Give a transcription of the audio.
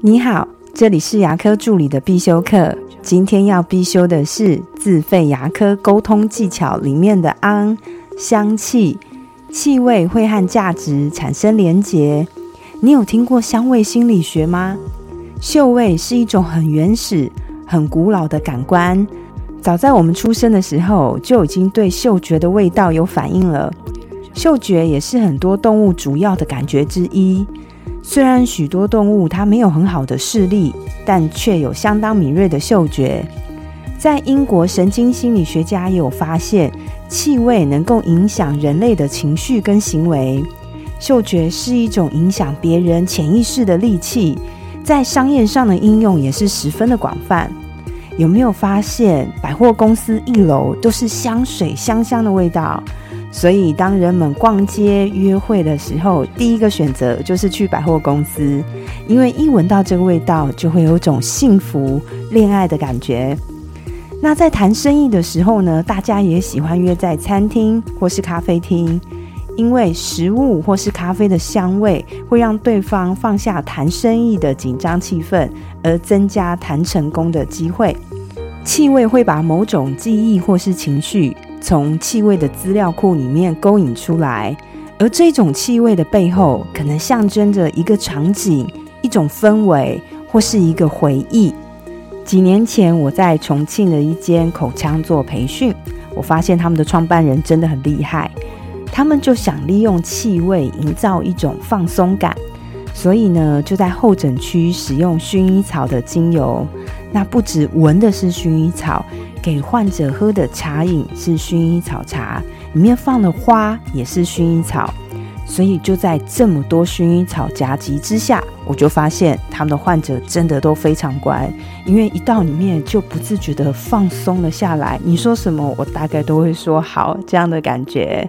你好，这里是牙科助理的必修课。今天要必修的是自费牙科沟通技巧里面的昂香气，气味会和价值产生连结。你有听过香味心理学吗？嗅味是一种很原始、很古老的感官，早在我们出生的时候就已经对嗅觉的味道有反应了。嗅觉也是很多动物主要的感觉之一。虽然许多动物它没有很好的视力，但却有相当敏锐的嗅觉。在英国神经心理学家也有发现，气味能够影响人类的情绪跟行为。嗅觉是一种影响别人潜意识的利器，在商业上的应用也是十分的广泛。有没有发现百货公司一楼都是香水香香的味道？所以，当人们逛街约会的时候，第一个选择就是去百货公司，因为一闻到这个味道，就会有种幸福恋爱的感觉。那在谈生意的时候呢，大家也喜欢约在餐厅或是咖啡厅，因为食物或是咖啡的香味会让对方放下谈生意的紧张气氛，而增加谈成功的机会。气味会把某种记忆或是情绪。从气味的资料库里面勾引出来，而这种气味的背后，可能象征着一个场景、一种氛围或是一个回忆。几年前，我在重庆的一间口腔做培训，我发现他们的创办人真的很厉害，他们就想利用气味营造一种放松感，所以呢，就在候诊区使用薰衣草的精油。那不止闻的是薰衣草。给患者喝的茶饮是薰衣草茶，里面放的花也是薰衣草，所以就在这么多薰衣草夹击之下，我就发现他们的患者真的都非常乖，因为一到里面就不自觉的放松了下来。你说什么，我大概都会说好，这样的感觉。